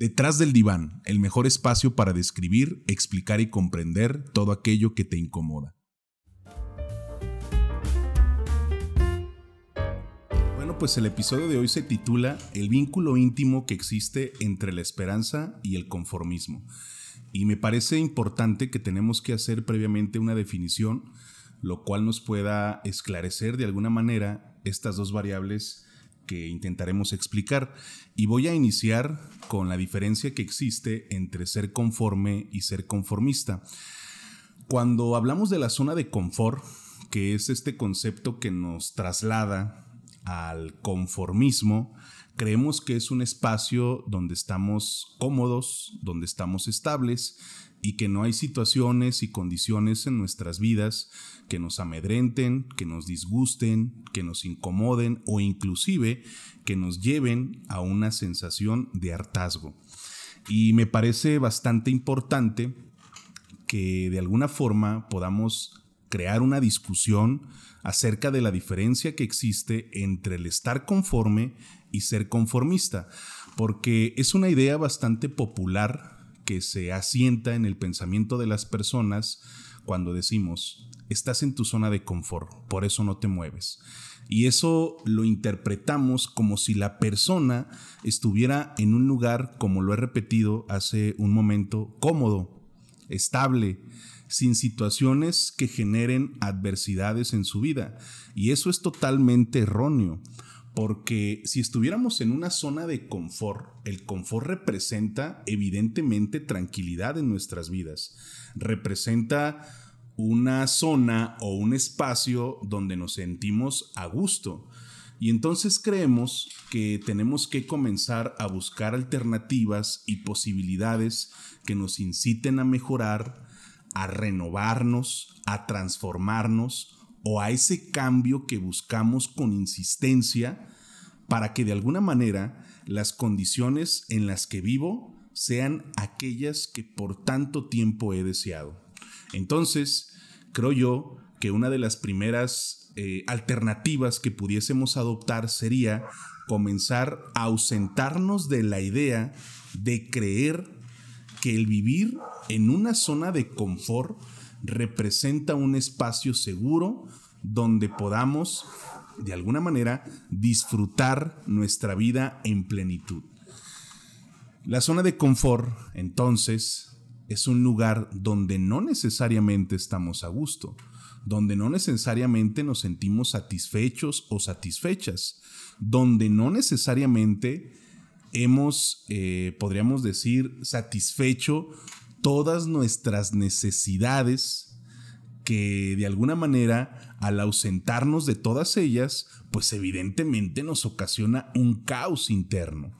Detrás del diván, el mejor espacio para describir, explicar y comprender todo aquello que te incomoda. Bueno, pues el episodio de hoy se titula El vínculo íntimo que existe entre la esperanza y el conformismo. Y me parece importante que tenemos que hacer previamente una definición, lo cual nos pueda esclarecer de alguna manera estas dos variables que intentaremos explicar. Y voy a iniciar con la diferencia que existe entre ser conforme y ser conformista. Cuando hablamos de la zona de confort, que es este concepto que nos traslada al conformismo, creemos que es un espacio donde estamos cómodos, donde estamos estables y que no hay situaciones y condiciones en nuestras vidas que nos amedrenten, que nos disgusten, que nos incomoden o inclusive que nos lleven a una sensación de hartazgo. Y me parece bastante importante que de alguna forma podamos crear una discusión acerca de la diferencia que existe entre el estar conforme y ser conformista, porque es una idea bastante popular que se asienta en el pensamiento de las personas cuando decimos, estás en tu zona de confort, por eso no te mueves. Y eso lo interpretamos como si la persona estuviera en un lugar, como lo he repetido hace un momento, cómodo, estable, sin situaciones que generen adversidades en su vida. Y eso es totalmente erróneo, porque si estuviéramos en una zona de confort, el confort representa evidentemente tranquilidad en nuestras vidas, representa una zona o un espacio donde nos sentimos a gusto. Y entonces creemos que tenemos que comenzar a buscar alternativas y posibilidades que nos inciten a mejorar, a renovarnos, a transformarnos o a ese cambio que buscamos con insistencia para que de alguna manera las condiciones en las que vivo sean aquellas que por tanto tiempo he deseado. Entonces, creo yo que una de las primeras eh, alternativas que pudiésemos adoptar sería comenzar a ausentarnos de la idea de creer que el vivir en una zona de confort representa un espacio seguro donde podamos, de alguna manera, disfrutar nuestra vida en plenitud. La zona de confort, entonces, es un lugar donde no necesariamente estamos a gusto, donde no necesariamente nos sentimos satisfechos o satisfechas, donde no necesariamente hemos, eh, podríamos decir, satisfecho todas nuestras necesidades que de alguna manera al ausentarnos de todas ellas, pues evidentemente nos ocasiona un caos interno.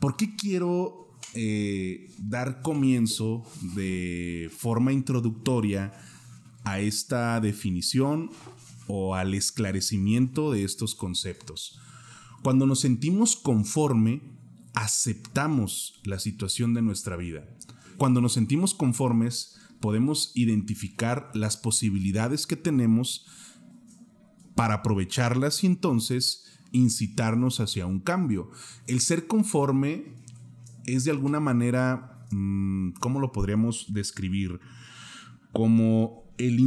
¿Por qué quiero eh, dar comienzo de forma introductoria a esta definición o al esclarecimiento de estos conceptos. Cuando nos sentimos conforme, aceptamos la situación de nuestra vida. Cuando nos sentimos conformes, podemos identificar las posibilidades que tenemos para aprovecharlas y entonces incitarnos hacia un cambio. El ser conforme es de alguna manera, mm, ¿cómo lo podríamos describir? Como el,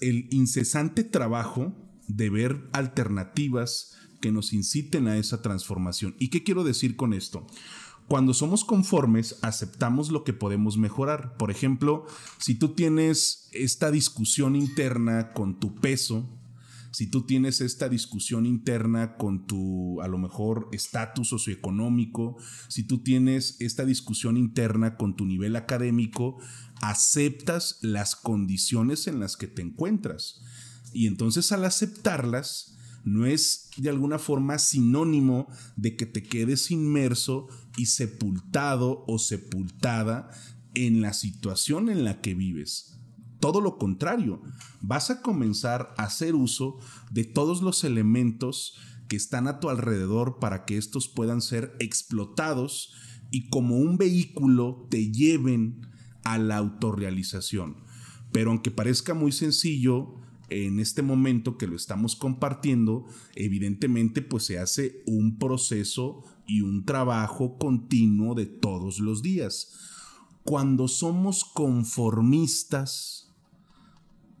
el incesante trabajo de ver alternativas que nos inciten a esa transformación. ¿Y qué quiero decir con esto? Cuando somos conformes, aceptamos lo que podemos mejorar. Por ejemplo, si tú tienes esta discusión interna con tu peso, si tú tienes esta discusión interna con tu, a lo mejor, estatus socioeconómico, si tú tienes esta discusión interna con tu nivel académico, aceptas las condiciones en las que te encuentras. Y entonces al aceptarlas, no es de alguna forma sinónimo de que te quedes inmerso y sepultado o sepultada en la situación en la que vives. Todo lo contrario, vas a comenzar a hacer uso de todos los elementos que están a tu alrededor para que estos puedan ser explotados y como un vehículo te lleven a la autorrealización. Pero aunque parezca muy sencillo, en este momento que lo estamos compartiendo, evidentemente pues se hace un proceso y un trabajo continuo de todos los días. Cuando somos conformistas,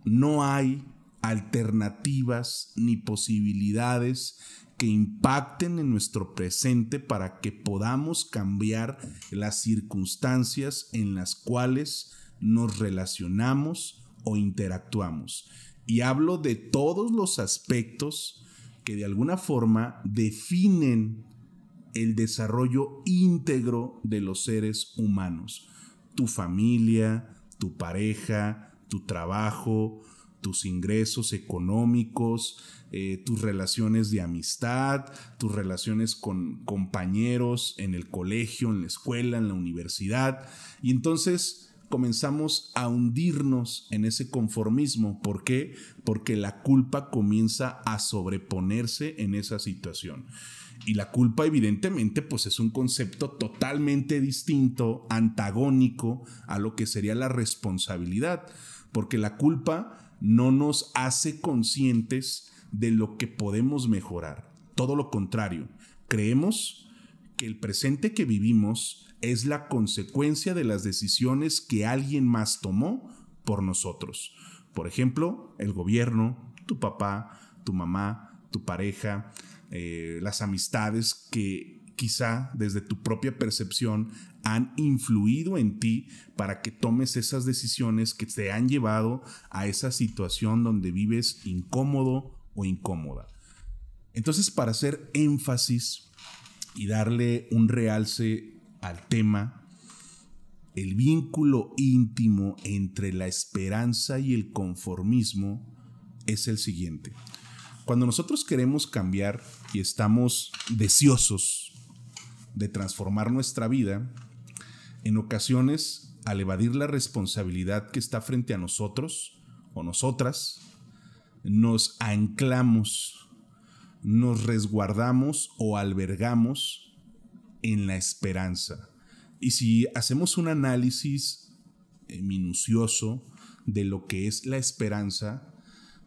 no hay alternativas ni posibilidades que impacten en nuestro presente para que podamos cambiar las circunstancias en las cuales nos relacionamos o interactuamos. Y hablo de todos los aspectos que de alguna forma definen el desarrollo íntegro de los seres humanos. Tu familia, tu pareja, tu trabajo, tus ingresos económicos, eh, tus relaciones de amistad, tus relaciones con compañeros en el colegio, en la escuela, en la universidad. Y entonces comenzamos a hundirnos en ese conformismo. ¿Por qué? Porque la culpa comienza a sobreponerse en esa situación. Y la culpa evidentemente pues es un concepto totalmente distinto, antagónico a lo que sería la responsabilidad, porque la culpa no nos hace conscientes de lo que podemos mejorar. Todo lo contrario, creemos que el presente que vivimos es la consecuencia de las decisiones que alguien más tomó por nosotros. Por ejemplo, el gobierno, tu papá, tu mamá, tu pareja, eh, las amistades que quizá desde tu propia percepción han influido en ti para que tomes esas decisiones que te han llevado a esa situación donde vives incómodo o incómoda. Entonces, para hacer énfasis y darle un realce al tema, el vínculo íntimo entre la esperanza y el conformismo es el siguiente. Cuando nosotros queremos cambiar y estamos deseosos de transformar nuestra vida, en ocasiones, al evadir la responsabilidad que está frente a nosotros o nosotras, nos anclamos, nos resguardamos o albergamos en la esperanza. Y si hacemos un análisis eh, minucioso de lo que es la esperanza,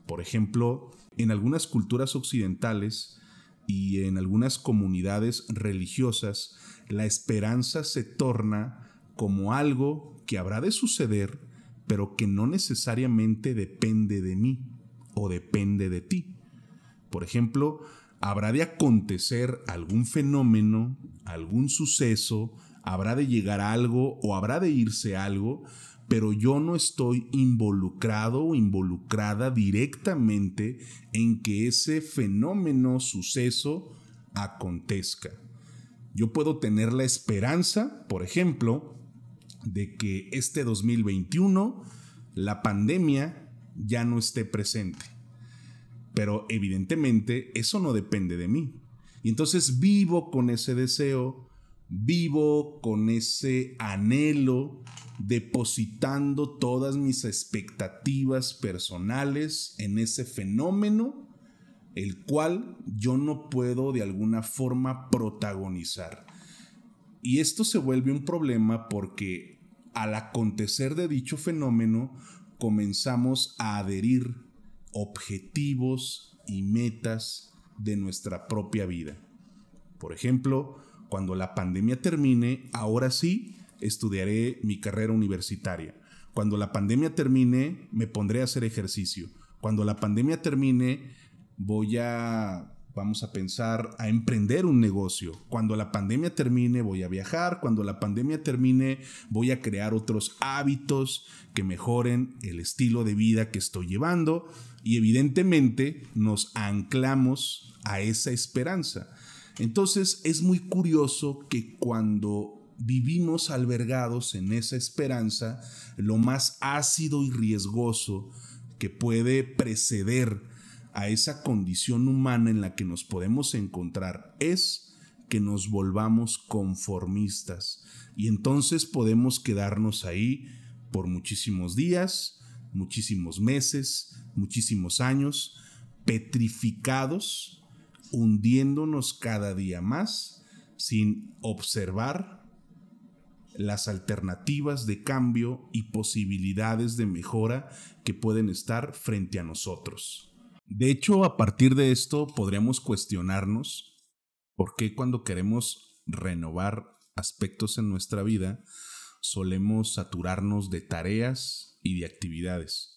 por ejemplo, en algunas culturas occidentales y en algunas comunidades religiosas, la esperanza se torna como algo que habrá de suceder, pero que no necesariamente depende de mí o depende de ti. Por ejemplo, habrá de acontecer algún fenómeno, algún suceso, habrá de llegar algo o habrá de irse algo, pero yo no estoy involucrado o involucrada directamente en que ese fenómeno, suceso, acontezca. Yo puedo tener la esperanza, por ejemplo, de que este 2021 la pandemia ya no esté presente pero evidentemente eso no depende de mí. Y entonces vivo con ese deseo, vivo con ese anhelo, depositando todas mis expectativas personales en ese fenómeno, el cual yo no puedo de alguna forma protagonizar. Y esto se vuelve un problema porque al acontecer de dicho fenómeno comenzamos a adherir objetivos y metas de nuestra propia vida. Por ejemplo, cuando la pandemia termine, ahora sí estudiaré mi carrera universitaria. Cuando la pandemia termine, me pondré a hacer ejercicio. Cuando la pandemia termine, voy a vamos a pensar a emprender un negocio. Cuando la pandemia termine voy a viajar, cuando la pandemia termine voy a crear otros hábitos que mejoren el estilo de vida que estoy llevando y evidentemente nos anclamos a esa esperanza. Entonces es muy curioso que cuando vivimos albergados en esa esperanza, lo más ácido y riesgoso que puede preceder a esa condición humana en la que nos podemos encontrar es que nos volvamos conformistas y entonces podemos quedarnos ahí por muchísimos días, muchísimos meses, muchísimos años, petrificados, hundiéndonos cada día más sin observar las alternativas de cambio y posibilidades de mejora que pueden estar frente a nosotros. De hecho, a partir de esto podríamos cuestionarnos por qué cuando queremos renovar aspectos en nuestra vida solemos saturarnos de tareas y de actividades.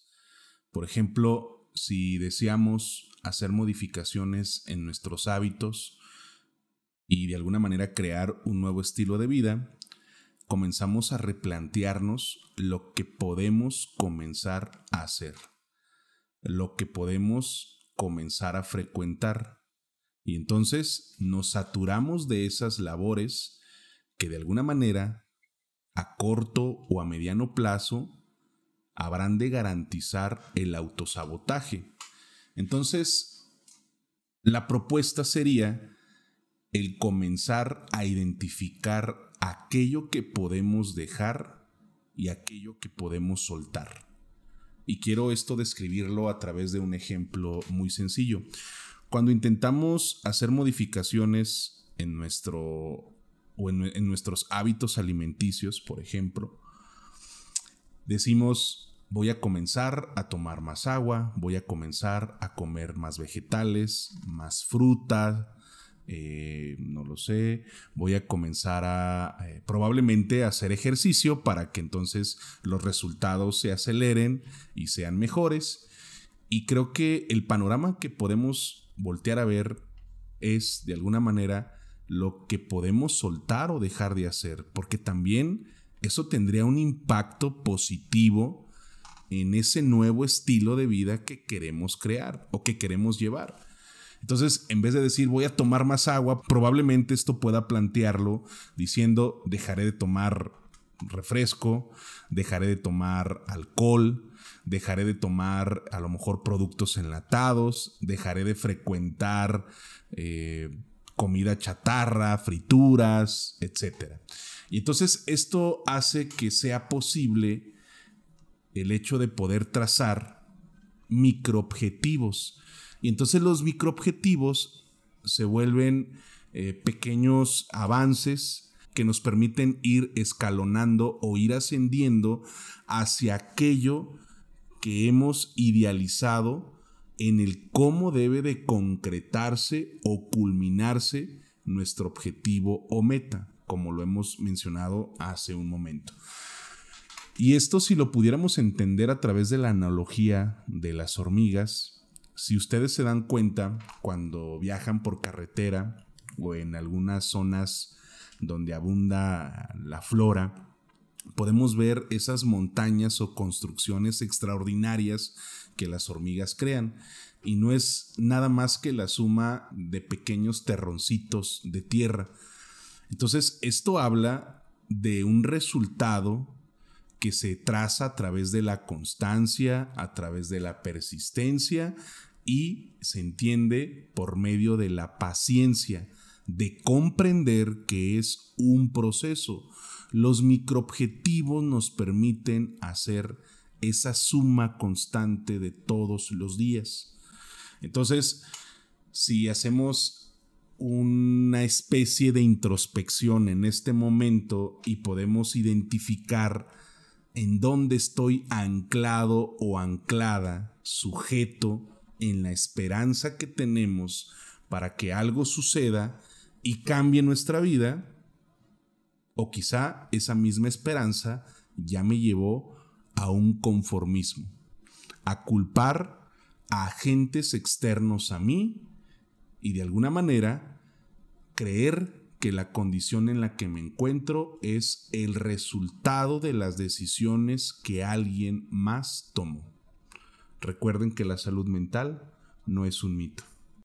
Por ejemplo, si deseamos hacer modificaciones en nuestros hábitos y de alguna manera crear un nuevo estilo de vida, comenzamos a replantearnos lo que podemos comenzar a hacer, lo que podemos comenzar a frecuentar. Y entonces nos saturamos de esas labores que de alguna manera, a corto o a mediano plazo, habrán de garantizar el autosabotaje. Entonces, la propuesta sería el comenzar a identificar aquello que podemos dejar y aquello que podemos soltar. Y quiero esto describirlo a través de un ejemplo muy sencillo. Cuando intentamos hacer modificaciones en nuestro o en, nuestros hábitos alimenticios, por ejemplo, decimos voy a comenzar a tomar más agua, voy a comenzar a comer más vegetales, más fruta, eh, no lo sé, voy a comenzar a eh, probablemente hacer ejercicio para que entonces los resultados se aceleren y sean mejores. Y creo que el panorama que podemos voltear a ver es de alguna manera lo que podemos soltar o dejar de hacer, porque también eso tendría un impacto positivo en ese nuevo estilo de vida que queremos crear o que queremos llevar. Entonces, en vez de decir voy a tomar más agua, probablemente esto pueda plantearlo diciendo dejaré de tomar refresco, dejaré de tomar alcohol, dejaré de tomar a lo mejor productos enlatados, dejaré de frecuentar eh, comida chatarra, frituras, etc. Y entonces esto hace que sea posible el hecho de poder trazar microobjetivos. Y entonces los microobjetivos se vuelven eh, pequeños avances que nos permiten ir escalonando o ir ascendiendo hacia aquello que hemos idealizado en el cómo debe de concretarse o culminarse nuestro objetivo o meta, como lo hemos mencionado hace un momento. Y esto si lo pudiéramos entender a través de la analogía de las hormigas, si ustedes se dan cuenta, cuando viajan por carretera o en algunas zonas donde abunda la flora, podemos ver esas montañas o construcciones extraordinarias que las hormigas crean. Y no es nada más que la suma de pequeños terroncitos de tierra. Entonces, esto habla de un resultado que se traza a través de la constancia, a través de la persistencia y se entiende por medio de la paciencia, de comprender que es un proceso. Los microobjetivos nos permiten hacer esa suma constante de todos los días. Entonces, si hacemos una especie de introspección en este momento y podemos identificar en dónde estoy anclado o anclada, sujeto en la esperanza que tenemos para que algo suceda y cambie nuestra vida, o quizá esa misma esperanza ya me llevó a un conformismo, a culpar a agentes externos a mí y de alguna manera creer que la condición en la que me encuentro es el resultado de las decisiones que alguien más tomó. Recuerden que la salud mental no es un mito.